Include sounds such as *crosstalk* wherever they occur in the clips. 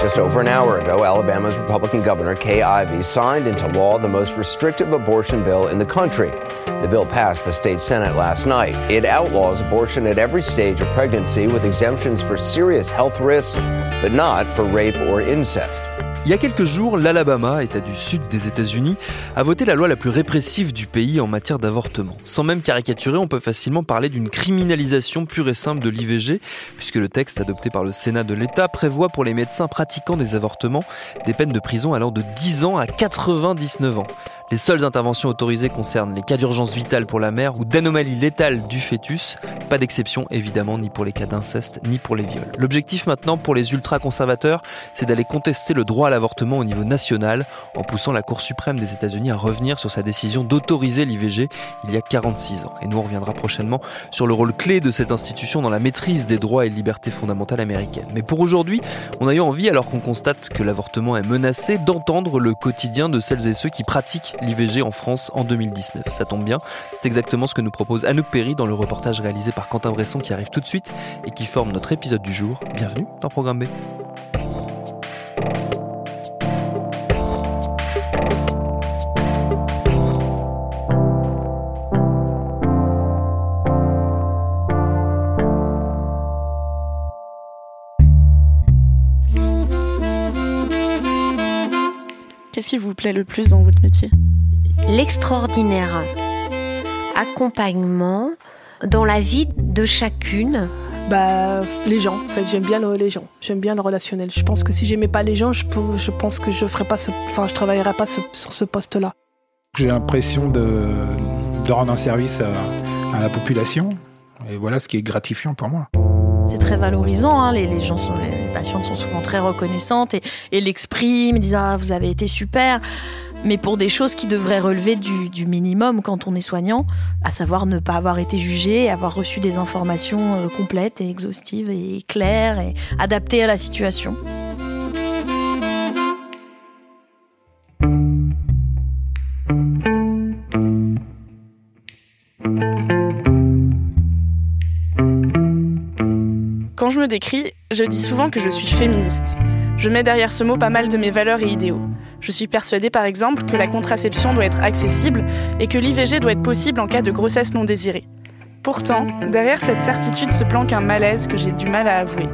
Just over an hour ago, Alabama's Republican Governor Kay Ivey signed into law the most restrictive abortion bill in the country. The bill passed the state Senate last night. It outlaws abortion at every stage of pregnancy with exemptions for serious health risks, but not for rape or incest. Il y a quelques jours, l'Alabama, État du sud des États-Unis, a voté la loi la plus répressive du pays en matière d'avortement. Sans même caricaturer, on peut facilement parler d'une criminalisation pure et simple de l'IVG, puisque le texte adopté par le Sénat de l'État prévoit pour les médecins pratiquant des avortements des peines de prison allant de 10 ans à 99 ans. Les seules interventions autorisées concernent les cas d'urgence vitale pour la mère ou d'anomalie létale du fœtus. Pas d'exception évidemment ni pour les cas d'inceste ni pour les viols. L'objectif maintenant pour les ultra-conservateurs, c'est d'aller contester le droit à l'avortement au niveau national en poussant la Cour suprême des États-Unis à revenir sur sa décision d'autoriser l'IVG il y a 46 ans. Et nous on reviendra prochainement sur le rôle clé de cette institution dans la maîtrise des droits et libertés fondamentales américaines. Mais pour aujourd'hui, on a eu envie, alors qu'on constate que l'avortement est menacé, d'entendre le quotidien de celles et ceux qui pratiquent l'IVG en France en 2019. Ça tombe bien, c'est exactement ce que nous propose Anouk Perry dans le reportage réalisé par Quentin Bresson qui arrive tout de suite et qui forme notre épisode du jour. Bienvenue dans Programme B. Qu'est-ce qui vous plaît le plus dans votre métier? L'extraordinaire accompagnement dans la vie de chacune. Bah, les gens, en fait, j'aime bien le- les gens, j'aime bien le relationnel. Je pense que si j'aimais pas les gens, je, peux- je pense que je ferais pas ce, enfin, je travaillerais pas ce- sur ce poste-là. J'ai l'impression de, de rendre un service à, à la population. Et voilà ce qui est gratifiant pour moi. C'est très valorisant, hein. les, les gens sont, les, les patientes sont souvent très reconnaissantes et, et l'expriment, disent ah vous avez été super. Mais pour des choses qui devraient relever du, minimum quand on est soignant, à savoir ne pas avoir été jugé, avoir reçu des informations euh, complètes et exhaustives et claires et adaptées à la situation. Quand je me décris, je dis souvent que je suis féministe. Je mets derrière ce mot pas mal de mes valeurs et idéaux. Je suis persuadée par exemple que la contraception doit être accessible et que l'IVG doit être possible en cas de grossesse non désirée. Pourtant, derrière cette certitude se planque un malaise que j'ai du mal à avouer.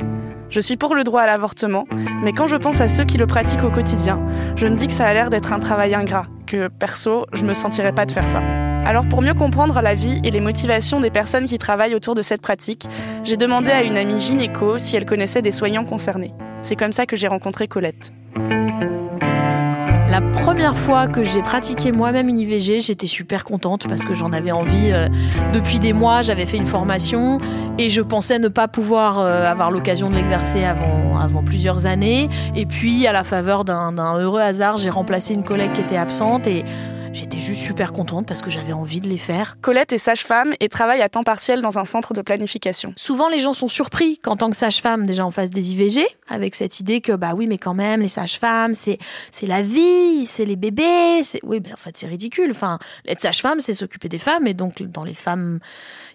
Je suis pour le droit à l'avortement, mais quand je pense à ceux qui le pratiquent au quotidien, je me dis que ça a l'air d'être un travail ingrat, que perso, je me sentirais pas de faire ça. Alors pour mieux comprendre la vie et les motivations des personnes qui travaillent autour de cette pratique, j'ai demandé à une amie gynéco si elle connaissait des soignants concernés. C'est comme ça que j'ai rencontré Colette. La première fois que j'ai pratiqué moi-même une IVG, j'étais super contente parce que j'en avais envie euh, depuis des mois. J'avais fait une formation et je pensais ne pas pouvoir euh, avoir l'occasion de l'exercer avant, avant plusieurs années. Et puis, à la faveur d'un heureux hasard, j'ai remplacé une collègue qui était absente et j'étais juste super contente parce que j'avais envie de les faire. Colette est sage-femme et travaille à temps partiel dans un centre de planification. Souvent, les gens sont surpris qu'en tant que sage-femme, déjà, on fasse des IVG, avec cette idée que, bah oui, mais quand même, les sages-femmes, c'est, c'est la vie, c'est les bébés, c'est, oui, mais en fait, c'est ridicule. Enfin, être sage-femme, c'est s'occuper des femmes, et donc, dans les femmes,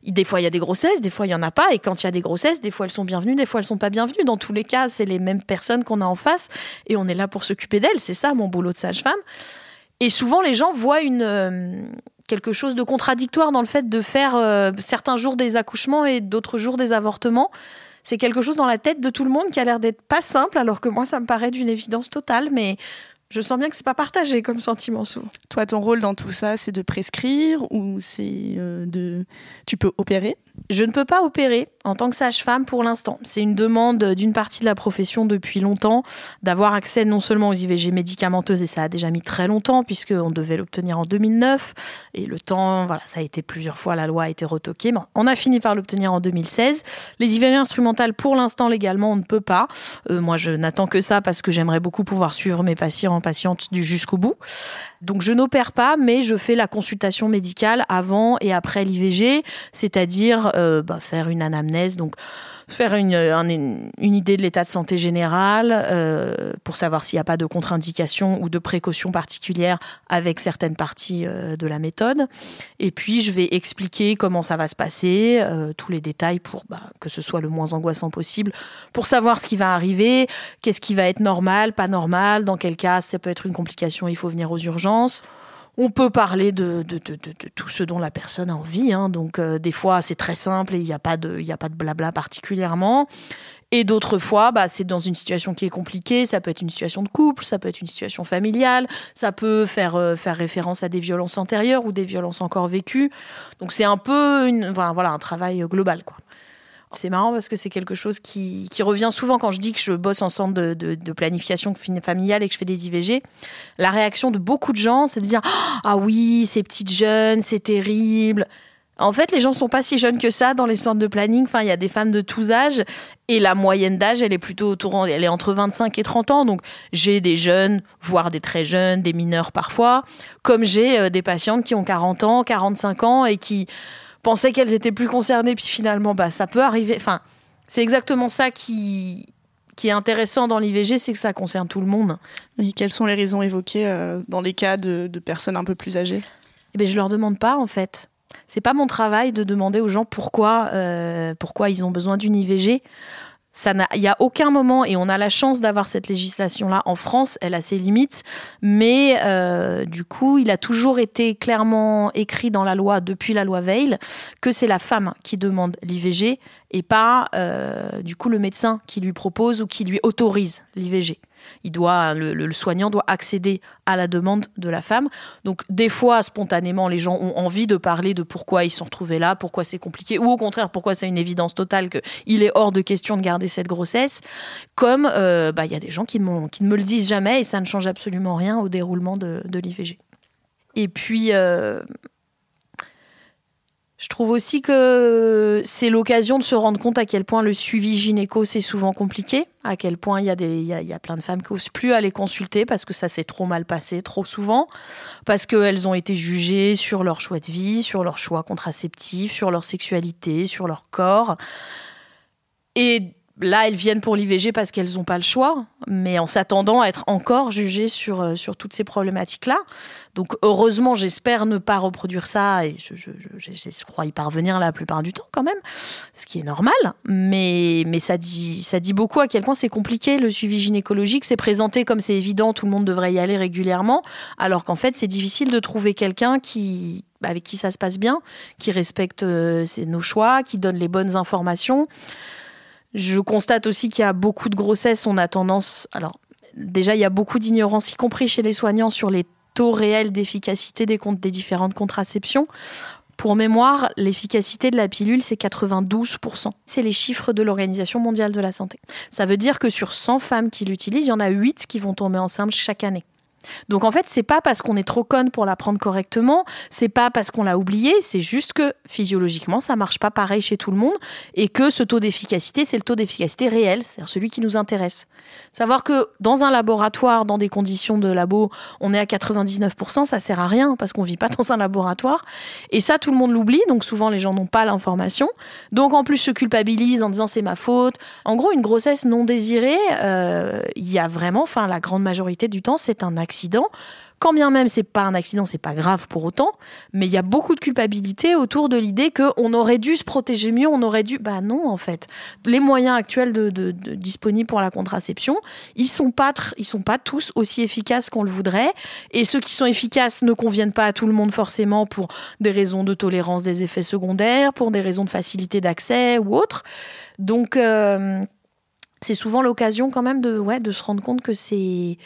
des fois, il y a des grossesses, des fois, il y en a pas, et quand il y a des grossesses, des fois, elles sont bienvenues, des fois, elles sont pas bienvenues. Dans tous les cas, c'est les mêmes personnes qu'on a en face, et on est là pour s'occuper d'elles. C'est ça, mon boulot de sage-femme. Et souvent, les gens voient une, euh, quelque chose de contradictoire dans le fait de faire euh, certains jours des accouchements et d'autres jours des avortements. C'est quelque chose dans la tête de tout le monde qui a l'air d'être pas simple, alors que moi, ça me paraît d'une évidence totale, mais je sens bien que c'est pas partagé comme sentiment souvent. Toi, ton rôle dans tout ça, c'est de prescrire ou c'est euh, de... Tu peux opérer? Je ne peux pas opérer en tant que sage-femme pour l'instant. C'est une demande d'une partie de la profession depuis longtemps d'avoir accès non seulement aux IVG médicamenteuses, et ça a déjà mis très longtemps, puisqu'on devait l'obtenir en 2009, et le temps, voilà, ça a été plusieurs fois, la loi a été retoquée, on a fini par l'obtenir en 2016. Les IVG instrumentales, pour l'instant, légalement, on ne peut pas. Euh, moi, je n'attends que ça parce que j'aimerais beaucoup pouvoir suivre mes patients en patientes du jusqu'au bout. Donc, je n'opère pas, mais je fais la consultation médicale avant et après l'IVG, c'est-à-dire euh, bah, faire une anamnèse, donc faire une, idée de l'état de santé général euh, pour savoir s'il n'y a pas de contre-indication ou de précautions particulières avec certaines parties euh, de la méthode. Et puis, je vais expliquer comment ça va se passer, tous les détails pour bah, que ce soit le moins angoissant possible, pour savoir ce qui va arriver, qu'est-ce qui va être normal, pas normal, dans quel cas ça peut être une complication, il faut venir aux urgences. On peut parler de, tout ce dont la personne a envie. Hein. Donc, euh, des fois, c'est très simple et il n'y a, pas de, a pas de blabla particulièrement. Et d'autres fois, bah, c'est dans une situation qui est compliquée. Ça peut être une situation de couple, ça peut être une situation familiale, ça peut faire, euh, faire référence à des violences antérieures ou des violences encore vécues. Donc, c'est un peu une, voilà, un travail global. Quoi. C'est marrant parce que c'est quelque chose qui, revient souvent quand je dis que je bosse en centre de, planification familiale et que je fais des IVG. La réaction de beaucoup de gens, c'est de dire Ah oui, ces petites jeunes, c'est terrible. En fait, les gens sont pas si jeunes que ça dans les centres de planning. Enfin, il y a des femmes de tous âges et la moyenne d'âge, elle est plutôt autour, elle est entre 25 et 30 ans. Donc, j'ai des jeunes, voire des très jeunes, des mineurs parfois, comme j'ai euh, des patientes qui ont 40 ans, 45 ans et qui pensaient qu'elles étaient plus concernées, puis finalement, bah, ça peut arriver. Enfin, c'est exactement ça qui, qui est intéressant dans l'IVG, c'est que ça concerne tout le monde. Et quelles sont les raisons évoquées euh, dans les cas de, personnes un peu plus âgées? Eh bien, Je leur demande pas, en fait. C'est pas mon travail de demander aux gens pourquoi, euh, pourquoi ils ont besoin d'une IVG il n'y a aucun moment, et on a la chance d'avoir cette législation-là en France, elle a ses limites, mais euh, du coup, il a toujours été clairement écrit dans la loi, depuis la loi Veil, que c'est la femme qui demande l'IVG et pas euh, du coup le médecin qui lui propose ou qui lui autorise l'IVG. Il doit, le, soignant doit accéder à la demande de la femme. Donc des fois, spontanément, les gens ont envie de parler de pourquoi ils sont retrouvés là, pourquoi c'est compliqué, ou au contraire, pourquoi c'est une évidence totale qu'il est hors de question de garder cette grossesse. Comme euh, bah, il y a des gens qui, ne me le disent jamais et ça ne change absolument rien au déroulement de, l'IVG. Et puis, euh, je trouve aussi que c'est l'occasion de se rendre compte à quel point le suivi gynéco c'est souvent compliqué, à quel point il y a des il y a, plein de femmes qui osent plus aller consulter parce que ça s'est trop mal passé trop souvent, parce qu'elles ont été jugées sur leur choix de vie, sur leur choix contraceptif, sur leur sexualité, sur leur corps. Et là, elles viennent pour l'IVG parce qu'elles n'ont pas le choix, mais en s'attendant à être encore jugées sur, euh, sur toutes ces problématiques-là. Donc, heureusement, j'espère ne pas reproduire ça et je, crois y parvenir la plupart du temps quand même, ce qui est normal. Mais, mais ça, dit, ça dit beaucoup à quel point c'est compliqué le suivi gynécologique. C'est présenté comme c'est évident, tout le monde devrait y aller régulièrement, alors qu'en fait, c'est difficile de trouver quelqu'un qui, avec qui ça se passe bien, qui respecte euh, nos choix, qui donne les bonnes informations. Je constate aussi qu'il y a beaucoup de grossesses, on a tendance. Alors, déjà, il y a beaucoup d'ignorance, y compris chez les soignants, sur les taux réels d'efficacité des, différentes contraceptions. Pour mémoire, l'efficacité de la pilule, c'est 92%. C'est les chiffres de l'Organisation mondiale de la santé. Ça veut dire que sur 100 femmes qui l'utilisent, il y en a 8 qui vont tomber enceintes chaque année. Donc en fait, c'est pas parce qu'on est trop conne pour la prendre correctement, c'est pas parce qu'on l'a oublié, c'est juste que physiologiquement, ça marche pas pareil chez tout le monde et que ce taux d'efficacité, c'est le taux d'efficacité réel, c'est-à-dire celui qui nous intéresse. Savoir que dans un laboratoire, dans des conditions de labo, on est à 99%, ça sert à rien parce qu'on vit pas dans un laboratoire et ça tout le monde l'oublie, donc souvent les gens n'ont pas l'information. Donc en plus se culpabilisent en disant c'est ma faute. En gros, une grossesse non désirée, euh, il y a vraiment, enfin la grande majorité du temps, c'est un accident accident. Quand bien même c'est pas un accident, c'est pas grave pour autant, mais il y a beaucoup de culpabilité autour de l'idée qu'on aurait dû se protéger mieux, on aurait dû. Bah non, en fait. Les moyens actuels disponibles pour la contraception, ils sont pas, ils sont pas tous aussi efficaces qu'on le voudrait, et ceux qui sont efficaces ne conviennent pas à tout le monde forcément pour des raisons de tolérance des effets secondaires, pour des raisons de facilité d'accès ou autres. Donc euh, c'est souvent l'occasion quand même de, ouais, de se rendre compte que c'est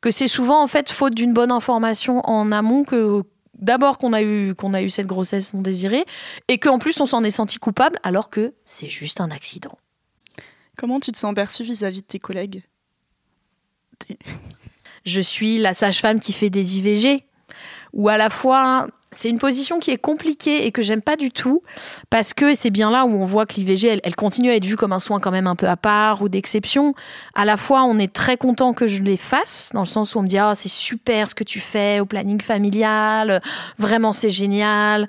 que c'est souvent en fait faute d'une bonne information en amont que d'abord qu'on a eu qu'on a eu cette grossesse non désirée et qu'en plus on s'en est senti coupable alors que c'est juste un accident. Comment tu te sens perçue vis-à-vis de tes collègues? *laughs* Je suis la sage-femme qui fait des IVG ou à la fois c'est une position qui est compliquée et que j'aime pas du tout parce que c'est bien là où on voit que l'IVG elle, continue à être vue comme un soin quand même un peu à part ou d'exception. À la fois on est très content que je les fasse dans le sens où on me dit ah c'est super ce que tu fais au planning familial, vraiment c'est génial.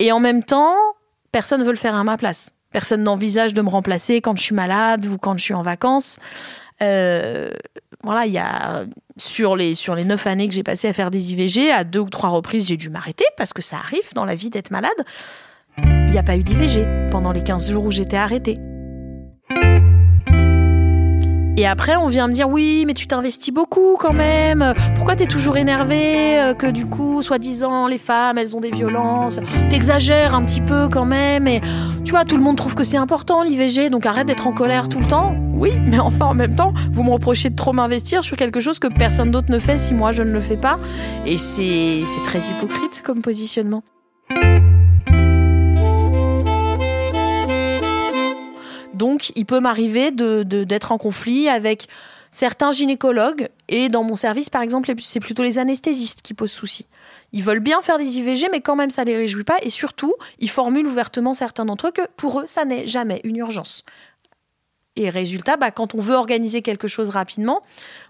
Et en même temps personne veut le faire à ma place. Personne n'envisage de me remplacer quand je suis malade ou quand je suis en vacances. Euh, voilà, il y a sur les sur les neuf années que j'ai passées à faire des IVG, à deux ou trois reprises, j'ai dû m'arrêter parce que ça arrive dans la vie d'être malade. Il n'y a pas eu d'IVG pendant les 15 jours où j'étais arrêtée. Et après, on vient me dire oui, mais tu t'investis beaucoup quand même. Pourquoi t'es toujours énervé euh, que du coup, soi-disant, les femmes, elles ont des violences? T'exagères un petit peu quand même. Et tu vois, tout le monde trouve que c'est important l'IVG, donc arrête d'être en colère tout le temps. Oui, mais enfin en même temps, vous me reprochez de trop m'investir sur quelque chose que personne d'autre ne fait si moi je ne le fais pas. Et c'est très hypocrite comme positionnement. Donc, il peut m'arriver d'être de, en conflit avec certains gynécologues. Et dans mon service, par exemple, c'est plutôt les anesthésistes qui posent souci. Ils veulent bien faire des IVG, mais quand même, ça les réjouit pas. Et surtout, ils formulent ouvertement certains d'entre eux que pour eux, ça n'est jamais une urgence. Et résultat, bah, quand on veut organiser quelque chose rapidement,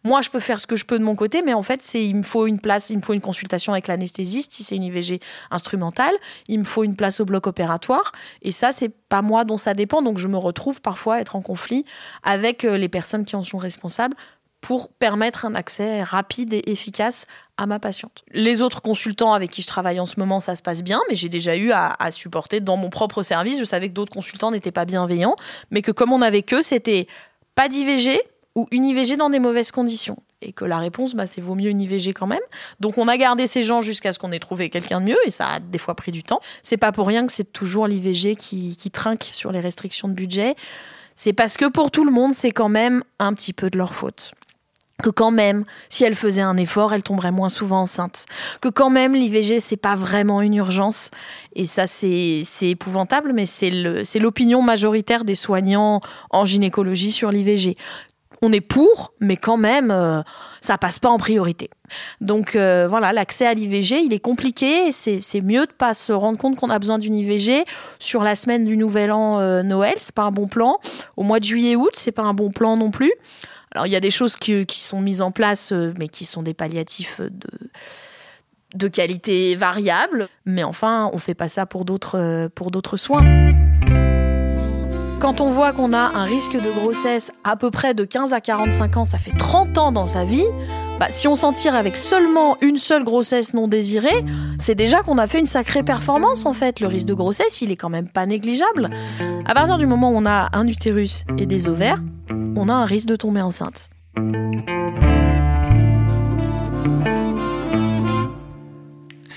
moi, je peux faire ce que je peux de mon côté, mais en fait, c'est il me faut une place, il me faut une consultation avec l'anesthésiste si c'est une IVG instrumentale, il me faut une place au bloc opératoire, et ça, c'est pas moi dont ça dépend, donc je me retrouve parfois à être en conflit avec euh, les personnes qui en sont responsables pour permettre un accès rapide et efficace à ma patiente. Les autres consultants avec qui je travaille en ce moment, ça se passe bien, mais j'ai déjà eu à, supporter dans mon propre service. Je savais que d'autres consultants n'étaient pas bienveillants, mais que comme on avait que, c'était pas d'IVG ou une IVG dans des mauvaises conditions. Et que la réponse, bah, c'est vaut mieux une IVG quand même. Donc on a gardé ces gens jusqu'à ce qu'on ait trouvé quelqu'un de mieux, et ça a des fois pris du temps. C'est pas pour rien que c'est toujours l'IVG qui, qui trinque sur les restrictions de budget. C'est parce que pour tout le monde, c'est quand même un petit peu de leur faute que quand même, si elle faisait un effort, elle tomberait moins souvent enceinte. Que quand même, l'IVG, c'est pas vraiment une urgence. Et ça, c'est épouvantable, mais c'est l'opinion majoritaire des soignants en gynécologie sur l'IVG. On est pour, mais quand même, euh, ça passe pas en priorité. Donc euh, voilà, l'accès à l'IVG, il est compliqué. C'est mieux de pas se rendre compte qu'on a besoin d'une IVG sur la semaine du Nouvel An euh, Noël, c'est pas un bon plan. Au mois de juillet-août, c'est pas un bon plan non plus. Alors il y a des choses qui, sont mises en place, euh, mais qui sont des palliatifs de, de qualité variable. Mais enfin, on fait pas ça pour d'autres euh, pour d'autres soins. Quand on voit qu'on a un risque de grossesse à peu près de 15 à 45 ans, ça fait 30 ans dans sa vie, bah, si on s'en tire avec seulement une seule grossesse non désirée, c'est déjà qu'on a fait une sacrée performance en fait. Le risque de grossesse, il est quand même pas négligeable. À partir du moment où on a un utérus et des ovaires, on a un risque de tomber enceinte.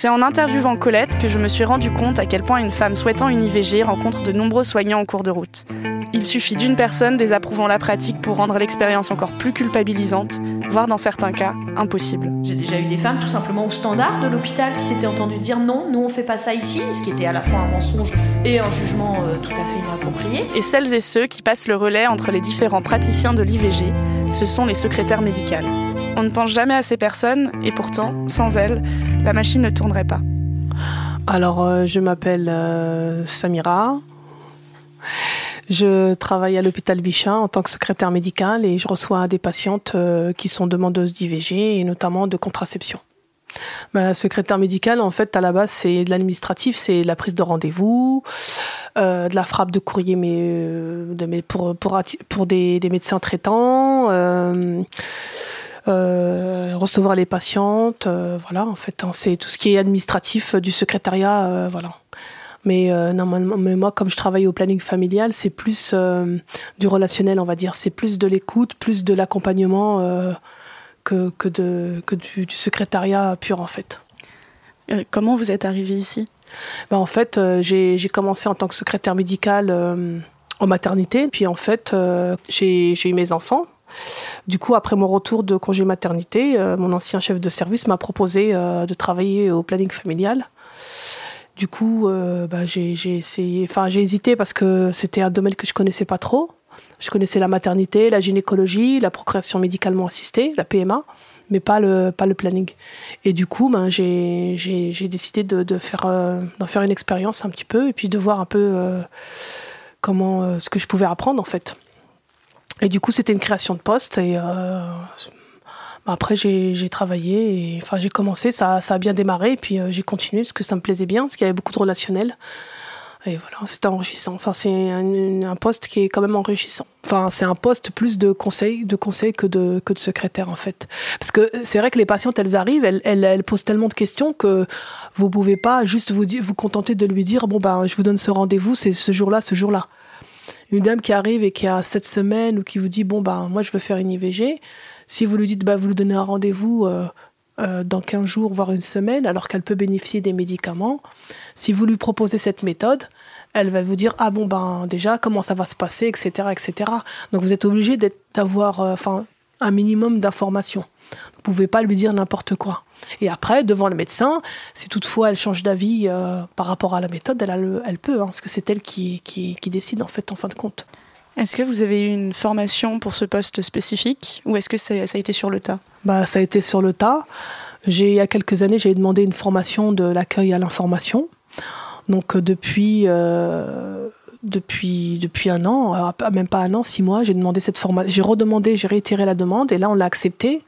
C'est en interviewant Colette que je me suis rendu compte à quel point une femme souhaitant une IVG rencontre de nombreux soignants en cours de route. Il suffit d'une personne désapprouvant la pratique pour rendre l'expérience encore plus culpabilisante, voire dans certains cas impossible. J'ai déjà eu des femmes tout simplement au standard de l'hôpital qui s'étaient entendues dire non, nous on fait pas ça ici, ce qui était à la fois un mensonge et un jugement euh, tout à fait inapproprié. Et celles et ceux qui passent le relais entre les différents praticiens de l'IVG, ce sont les secrétaires médicales. On ne pense jamais à ces personnes et pourtant, sans elles, la machine ne tournerait pas. Alors, euh, je m'appelle euh, Samira. Je travaille à l'hôpital Bichat en tant que secrétaire médicale et je reçois des patientes euh, qui sont demandeuses d'IVG et notamment de contraception. Ma secrétaire médicale, en fait, à la base, c'est de l'administratif, c'est la prise de rendez-vous, de la frappe de courrier mais, pour, pour, des, médecins traitants. Euh, recevoir les patientes, euh, voilà, en fait, hein, c'est tout ce qui est administratif du secrétariat, euh, voilà. Mais normalement, mais moi, comme je travaille au planning familial, c'est plus du relationnel, on va dire. C'est plus de l'écoute, plus de l'accompagnement que, que, de, que du, secrétariat pur, en fait. comment vous êtes arrivé ici? Ben, En fait, j'ai commencé en tant que secrétaire médicale en maternité. Puis en fait, j'ai eu mes enfants. Du coup, après mon retour de congé maternité, mon ancien chef de service m'a proposé de travailler au planning familial. Du coup, bah, j'ai essayé, enfin j'ai hésité parce que c'était un domaine que je connaissais pas trop. Je connaissais la maternité, la gynécologie, la procréation médicalement assistée, la PMA, mais pas le, planning. Et du coup, ben, j'ai décidé de, faire, euh, d'en faire une expérience un petit peu et puis de voir un peu euh, comment, euh, ce que je pouvais apprendre en fait. Et du coup, c'était une création de poste et ben, après j'ai travaillé et enfin j'ai commencé, ça, ça, a bien démarré et puis j'ai continué parce que ça me plaisait bien, parce qu'il y avait beaucoup de relationnel. Et voilà, c'est enrichissant. Enfin, c'est un, poste qui est quand même enrichissant. Enfin, c'est un poste plus de conseil, de conseil que de, que de secrétaire, en fait. Parce que c'est vrai que les patientes, elles arrivent, elles, elles, posent tellement de questions que vous pouvez pas juste vous, vous contenter de lui dire, bon, ben, je vous donne ce rendez-vous, c'est ce jour-là, ce jour-là. Une dame qui arrive et qui a sept semaines ou qui vous dit, bon, ben, moi, je veux faire une IVG. Si vous lui dites, bah, vous lui donnez un rendez-vous euh, euh, dans 15 jours, voire une semaine, alors qu'elle peut bénéficier des médicaments. Si vous lui proposez cette méthode, elle va vous dire ah bon ben déjà comment ça va se passer, etc. etc. Donc vous êtes obligé d'avoir euh, un minimum d'informations. Vous pouvez pas lui dire n'importe quoi. Et après, devant le médecin, si toutefois elle change d'avis par rapport à la méthode, elle, elle peut, hein, parce que c'est elle qui, qui, qui décide en fait en fin de compte. Est-ce que vous avez eu une formation pour ce poste spécifique ou est-ce que ça, a été sur le tas? Bah, Ça a été sur le tas. J'ai, il y a quelques années, j'ai demandé une formation de l'accueil à l'information. Donc euh, depuis, euh, depuis, depuis un an, euh, même pas un an, six mois, j'ai demandé cette formation. J'ai redemandé, j'ai réitéré la demande et là on l'a accepté.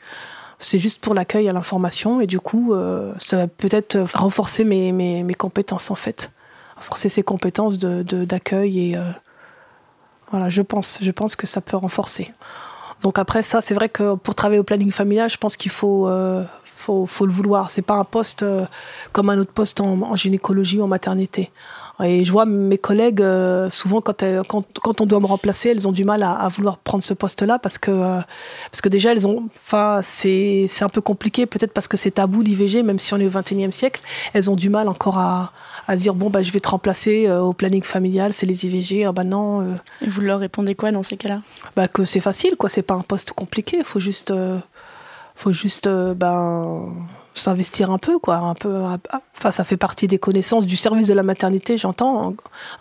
C'est juste pour l'accueil à l'information et du coup, ça va peut-être renforcer mes, mes, mes, compétences en fait. Renforcer ces compétences d'accueil de, d'accueil et voilà, je pense, je pense que ça peut renforcer. Donc après ça, c'est vrai que pour travailler au planning familial, je pense qu'il faut, faut, faut le vouloir. C'est pas un poste euh, comme un autre poste en, gynécologie ou en maternité. Et je vois mes collègues, euh, souvent quand, quand, quand, on doit me remplacer, elles ont du mal à, vouloir prendre ce poste-là parce que, euh, parce que déjà, elles ont, enfin, c'est un peu compliqué, peut-être parce que c'est tabou l'IVG, même si on est au 21e siècle, elles ont du mal encore à, à dire bon, bah, je vais te remplacer au planning familial, c'est les IVG, ah bah non. Et vous leur répondez quoi dans ces cas-là? Bah, Que c'est facile, quoi, c'est pas un poste compliqué, il faut juste faut juste euh, ben s'investir un peu quoi un peu enfin ça fait partie des connaissances du service de la maternité j'entends en,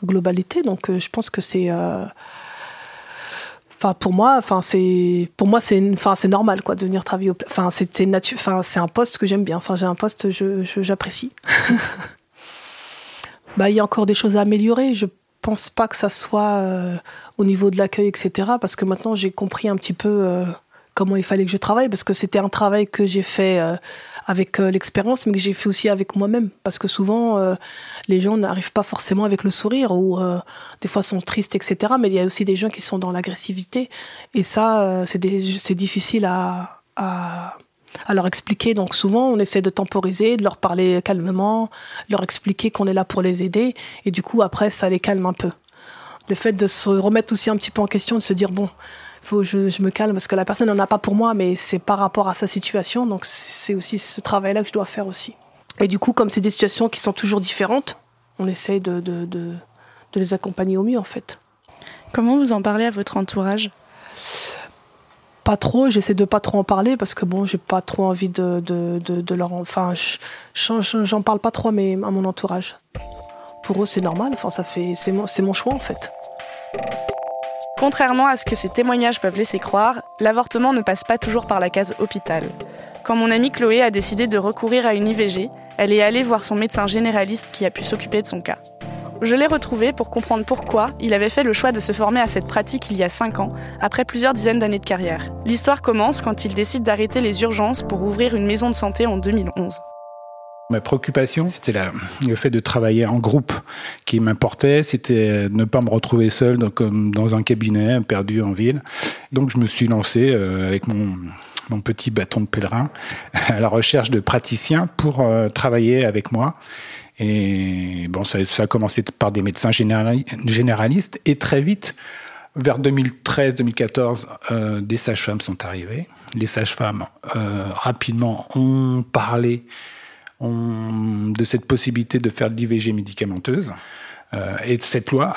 globalité. Donc euh, je pense que c'est euh, enfin pour moi enfin c'est pour moi c'est enfin c'est normal quoi de venir travailler enfin c'est enfin c'est un poste que j'aime bien. Enfin j'ai un poste je j'apprécie. *laughs* Bah il y a encore des choses à améliorer. Je pense pas que ça soit au niveau de l'accueil etc parce que maintenant j'ai compris un petit peu comment il fallait que je travaille, parce que c'était un travail que j'ai fait euh, avec euh, l'expérience, mais que j'ai fait aussi avec moi-même, parce que souvent, euh, les gens n'arrivent pas forcément avec le sourire, ou des fois sont tristes, etc. Mais il y a aussi des gens qui sont dans l'agressivité, et ça, c'est difficile à, à, à, leur expliquer. Donc souvent, on essaie de temporiser, de leur parler calmement, leur expliquer qu'on est là pour les aider, et du coup, après, ça les calme un peu. Le fait de se remettre aussi un petit peu en question, de se dire, bon, faut je, je me calme parce que la personne n'en a pas pour moi, mais c'est par rapport à sa situation. Donc c'est aussi ce travail-là que je dois faire aussi. Et du coup, comme c'est des situations qui sont toujours différentes, on essaye de, de, de, de les accompagner au mieux en fait. Comment vous en parlez à votre entourage? Pas trop, j'essaie de pas trop en parler parce que bon, j'ai pas trop envie de, de, de, leur. Enfin, j'en parle pas trop à, mon entourage. Pour eux, c'est normal, enfin, ça fait. C'est mon, mon choix en fait. Contrairement à ce que ces témoignages peuvent laisser croire, l'avortement ne passe pas toujours par la case hôpital. Quand mon amie Chloé a décidé de recourir à une IVG, elle est allée voir son médecin généraliste qui a pu s'occuper de son cas. Je l'ai retrouvé pour comprendre pourquoi il avait fait le choix de se former à cette pratique il y a 5 ans, après plusieurs dizaines d'années de carrière. L'histoire commence quand il décide d'arrêter les urgences pour ouvrir une maison de santé en 2011. Ma préoccupation, c'était le fait de travailler en groupe qui m'importait. C'était ne pas me retrouver seul comme dans un cabinet perdu en ville. Donc je me suis lancé euh, avec mon, mon, petit bâton de pèlerin *laughs* à la recherche de praticiens pour euh, travailler avec moi. Et bon, ça, a commencé par des médecins généralistes et très vite, vers 2013-2014, euh, des sages-femmes sont arrivées. Les sages-femmes rapidement ont parlé de cette possibilité de faire de l'IVG médicamenteuse. Euh, et cette loi,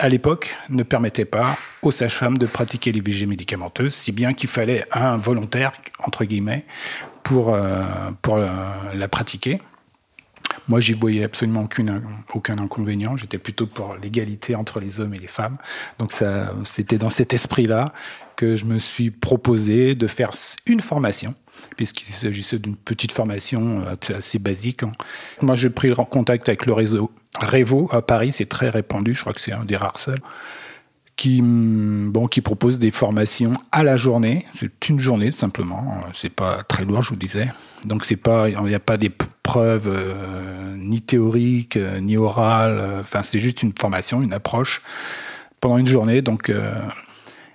à l'époque, ne permettait pas aux sages-femmes de pratiquer l'IVG médicamenteuse, si bien qu'il fallait un volontaire, entre guillemets, pour, euh, pour la, pratiquer. Moi, j'y voyais absolument aucun inconvénient. J'étais plutôt pour l'égalité entre les hommes et les femmes. Donc, c'était dans cet esprit-là que je me suis proposé de faire une formation puisqu'il s'agissait d'une petite formation euh, assez basique. Hein. Moi, j'ai pris contact avec le réseau Revo à Paris, c'est très répandu, je crois que c'est un des rares seuls, qui, mm, bon, qui propose des formations à la journée. C'est une journée simplement, c'est pas très lourd, je vous disais. Donc il n'y a pas des preuves euh, ni théoriques euh, ni orales. Enfin, c'est juste une formation, une approche pendant une journée. Donc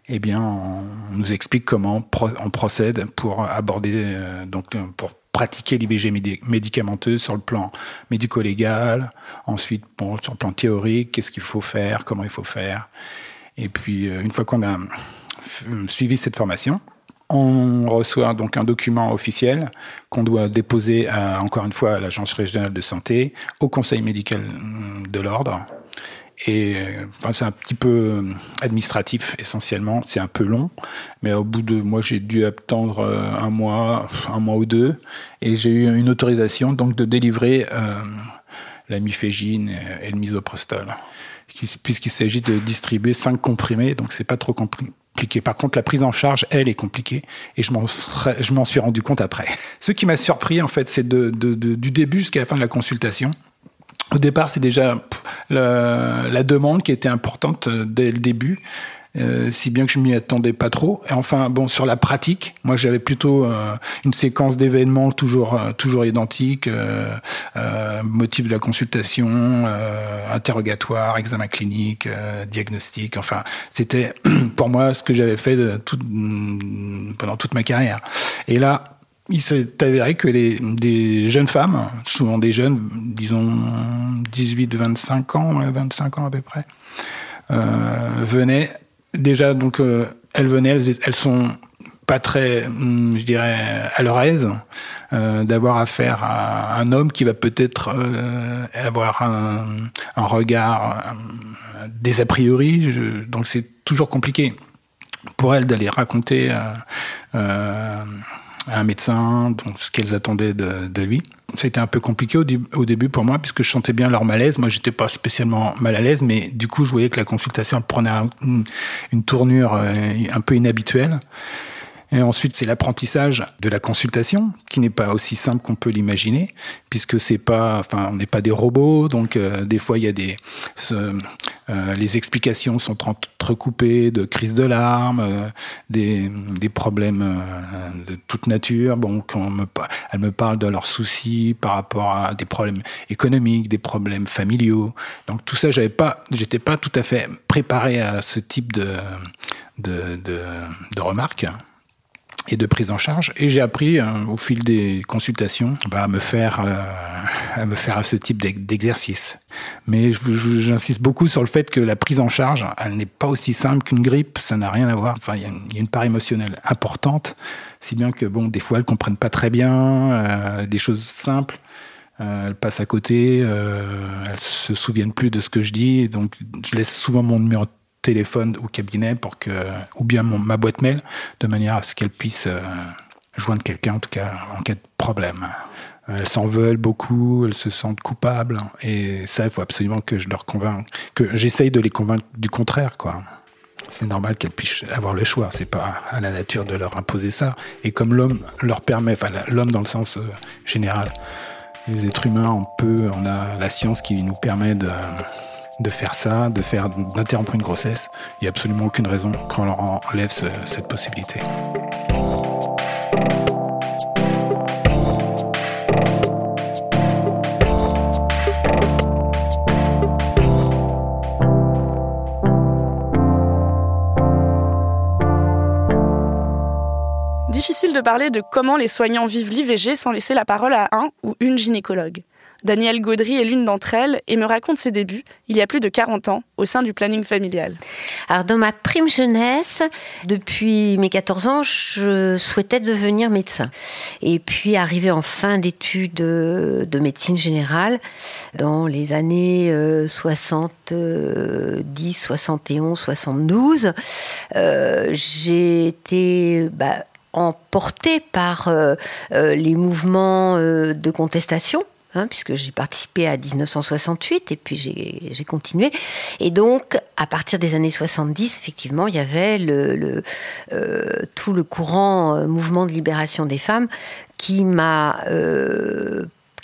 eh bien, on nous explique comment on procède pour aborder, euh, donc pour pratiquer l'IVG médicamenteuse sur le plan médico-légal, ensuite sur le plan théorique, qu'est-ce qu'il faut faire, comment il faut faire. Et puis, euh, une fois qu'on a suivi cette formation, on reçoit donc un document officiel qu'on doit déposer encore une fois à l'Agence régionale de santé, au Conseil médical de l'ordre, et enfin, c'est un petit peu euh, administratif essentiellement, c'est un peu long, mais au bout de moi j'ai dû attendre euh, un mois, un mois ou deux, et j'ai eu une autorisation donc de délivrer euh, la mifégine et le misoprostol, puisqu'il s'agit de distribuer cinq comprimés, donc c'est pas trop compliqué. Par contre, la prise en charge, elle, est compliquée et je m'en, suis rendu compte après. Ce qui m'a surpris, en fait, c'est du début jusqu'à la fin de la consultation. Au départ, c'est déjà la, demande qui était importante euh, dès le début. Euh, si bien que je m'y attendais pas trop. Et enfin, bon, sur la pratique, moi j'avais plutôt euh, une séquence d'événements toujours toujours identique, motif de la consultation, interrogatoire, examen clinique, diagnostic. Enfin, c'était *clears throat* pour moi ce que j'avais fait de pendant toute ma carrière. Et là, il s'est avéré que des jeunes femmes, souvent des jeunes, disons 18-25 ans, 25 ans à peu près, euh, venaient. Déjà, donc euh, elles venaient, elles, sont pas très, hum, je dirais, à leur aise euh, d'avoir affaire à un homme qui va peut-être avoir un, regard des a priori, donc c'est toujours compliqué pour elles d'aller raconter un médecin, donc ce qu'elles attendaient de, de lui. C'était un peu compliqué au, au, début pour moi, puisque je sentais bien leur malaise. Moi, j'étais pas spécialement mal à l'aise, mais du coup, je voyais que la consultation prenait une tournure euh, un peu inhabituelle. Et ensuite, c'est l'apprentissage de la consultation, qui n'est pas aussi simple qu'on peut l'imaginer, puisque c'est pas, enfin, on n'est pas des robots, donc euh, des fois il y a des, euh, les explications sont entrecoupées de crises de larmes, euh, des, des, problèmes de toute nature. Bon, me, elle me parle de leurs soucis par rapport à des problèmes économiques, des problèmes familiaux. Donc tout ça, j'avais pas, j'étais pas tout à fait préparé à ce type de, de, de remarques et de prise en charge. Et j'ai appris euh, au fil des consultations bah, à me faire euh, à me faire ce type d'exercice. Mais j'insiste beaucoup sur le fait que la prise en charge, elle n'est pas aussi simple qu'une grippe. Ça n'a rien à voir. Enfin, il y, a une part émotionnelle importante, si bien que bon, des fois, elles comprennent pas très bien euh, des choses simples. elles passent à côté, elles se souviennent plus de ce que je dis, donc je laisse souvent mon numéro de téléphone au cabinet pour que, ou bien ma boîte mail, de manière à ce qu'elles puissent euh, joindre quelqu'un, en tout cas en cas de problème. Elles s'en veulent beaucoup, elles se sentent coupables, et ça, il faut absolument que je leur convainque, que j'essaye de les convaincre du contraire, quoi. C'est normal qu'elles puissent avoir le choix. C'est pas à la nature de leur imposer ça. Et comme l'homme leur permet, enfin l'homme dans le sens euh, général, les êtres humains, on peut, on a la science qui nous permet de de faire ça, de faire d'interrompre une grossesse. Il n'y a absolument aucune raison qu'on leur enlève cette possibilité. Difficile de parler de comment les soignants vivent l'IVG sans laisser la parole à un ou une gynécologue. Danielle Gaudry est l'une d'entre elles et me raconte ses débuts, il y a plus de 40 ans, au sein du planning familial. Alors, dans ma prime jeunesse, depuis mes 14 ans, je souhaitais devenir médecin. Et puis, arrivé en fin d'études de médecine générale, dans les années 70, 71, 72, j'ai été bah, emportée par euh, euh, les mouvements euh, de contestation. Hein, puisque j'ai participé à 1968 et puis j'ai continué. Et donc, à partir des années 70, effectivement, il y avait le, tout le courant mouvement de libération des femmes qui m'a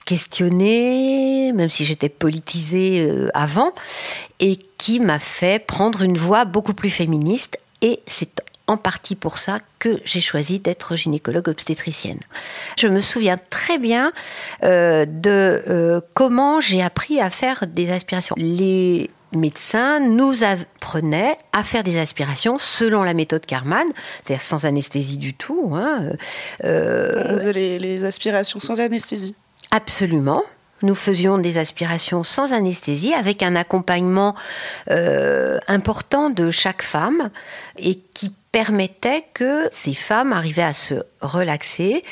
questionné, même si j'étais politisée avant, et qui m'a fait prendre une voie beaucoup plus féministe. Et c'est en partie pour ça que j'ai choisi d'être gynécologue obstétricienne. Je me souviens très bien euh, de euh, comment j'ai appris à faire des aspirations. Les médecins nous apprenaient à faire des aspirations selon la méthode Karman, c'est-à-dire sans anesthésie du tout. Hein. Euh, les, les aspirations sans anesthésie Absolument nous faisions des aspirations sans anesthésie avec un accompagnement euh, important de chaque femme et qui permettait que ces femmes arrivaient à se relaxer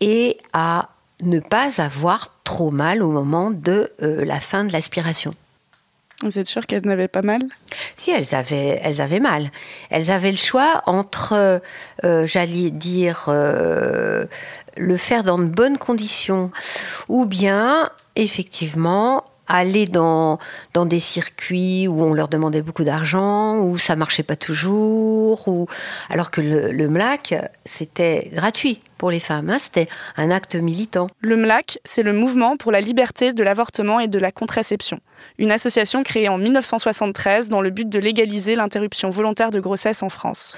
et à ne pas avoir trop mal au moment de euh, la fin de l'aspiration. Vous êtes sûre qu'elles n'avaient pas mal? Si, elles avaient, elles avaient mal. Elles avaient le choix entre, euh, j'allais dire, le faire dans de bonnes conditions ou bien effectivement, aller dans, dans des circuits où on leur demandait beaucoup d'argent, où ça marchait pas toujours, ou alors que le, le MLAC, c'était gratuit pour les femmes, hein, c'était un acte militant. Le MLAC, c'est le mouvement pour la liberté de l'avortement et de la contraception, une association créée en 1973 dans le but de légaliser l'interruption volontaire de grossesse en France.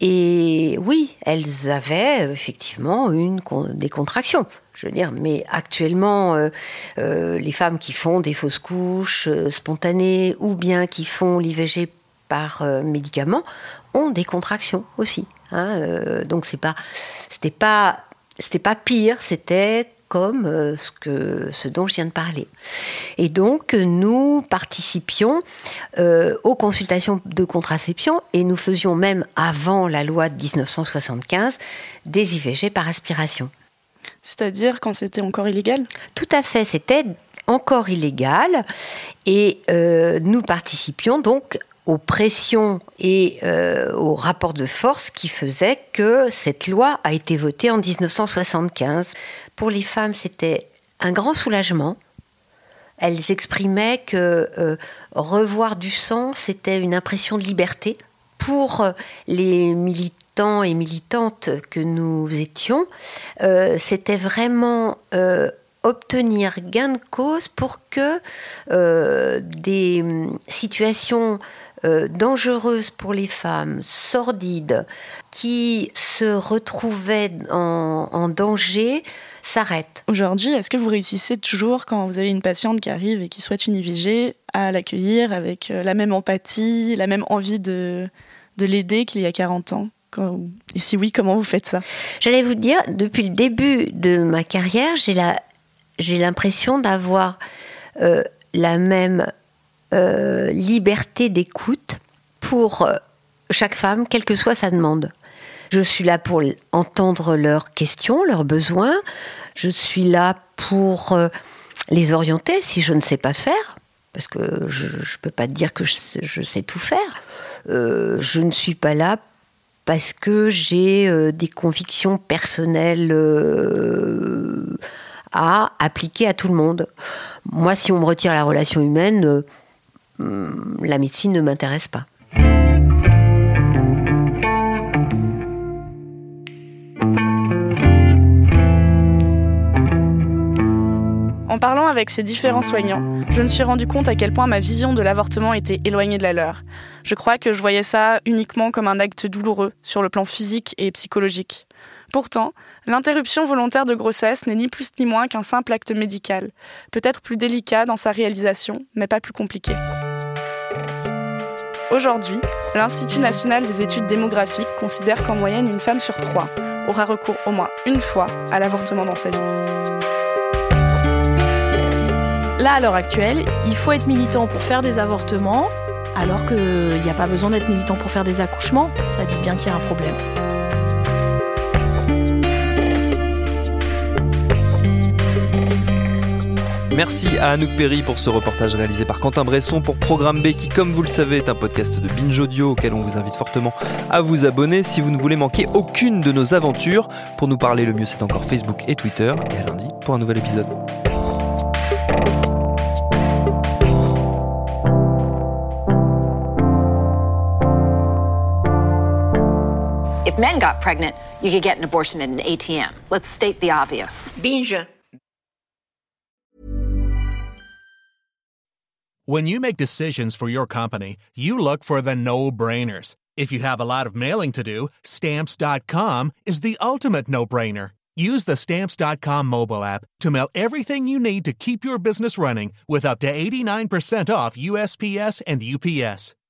Et oui, elles avaient effectivement une, des contractions je veux dire, mais actuellement, euh, euh, les femmes qui font des fausses couches euh, spontanées ou bien qui font l'IVG par médicament ont des contractions aussi. Hein, donc c'est pas, c'était pas, c'était pas pire, c'était comme ce, dont je viens de parler. Et donc, nous participions aux consultations de contraception et nous faisions même, avant la loi de 1975, des IVG par aspiration. C'est-à-dire quand c'était encore illégal? Tout à fait, c'était encore illégal et euh, nous participions donc aux pressions et euh, aux rapports de force qui faisaient que cette loi a été votée en 1975. Pour les femmes, c'était un grand soulagement. Elles exprimaient que euh, revoir du sang, c'était une impression de liberté. Pour les et militantes que nous étions, euh, c'était vraiment euh, obtenir gain de cause pour que euh, des situations dangereuses pour les femmes, sordides, qui se retrouvaient en, danger, s'arrêtent. Aujourd'hui, est-ce que vous réussissez toujours, quand vous avez une patiente qui arrive et qui souhaite une IVG, à l'accueillir avec la même empathie, la même envie de l'aider qu'il y a 40 ans? Et si oui, comment vous faites ça J'allais vous dire, depuis le début de ma carrière, j'ai la, j'ai l'impression d'avoir euh, la même euh, liberté d'écoute pour euh, chaque femme, quelle que soit sa demande. Je suis là pour entendre leurs questions, leurs besoins. Je suis là pour les orienter si je ne sais pas faire, parce que je ne peux pas dire que je, je sais tout faire. je ne suis pas là parce que j'ai euh, des convictions personnelles euh, à appliquer à tout le monde. Moi, si on me retire la relation humaine, euh, la médecine ne m'intéresse pas. Avec ces différents soignants, je me suis rendu compte à quel point ma vision de l'avortement était éloignée de la leur. Je crois que je voyais ça uniquement comme un acte douloureux sur le plan physique et psychologique. Pourtant, l'interruption volontaire de grossesse n'est ni plus ni moins qu'un simple acte médical, peut-être plus délicat dans sa réalisation, mais pas plus compliqué. Aujourd'hui, l'Institut national des études démographiques considère qu'en moyenne une femme sur trois aura recours au moins une fois à l'avortement dans sa vie. Là, à l'heure actuelle, il faut être militant pour faire des avortements, alors qu'il n'y a pas besoin d'être militant pour faire des accouchements. Ça dit bien qu'il y a un problème. Merci à Anouk Perry pour ce reportage réalisé par Quentin Bresson pour Programme B qui, comme vous le savez, est un podcast de Binge Audio auquel on vous invite fortement à vous abonner si vous ne voulez manquer aucune de nos aventures. Pour nous parler, le mieux c'est encore Facebook et Twitter. Et à lundi pour un nouvel épisode. If men got pregnant, you could get an abortion at an ATM. Let's state the obvious. Binge. When you make decisions for your company, you look for the no brainers. If you have a lot of mailing to do, stamps.com is the ultimate no brainer. Use the stamps.com mobile app to mail everything you need to keep your business running with up to 89% off USPS and UPS.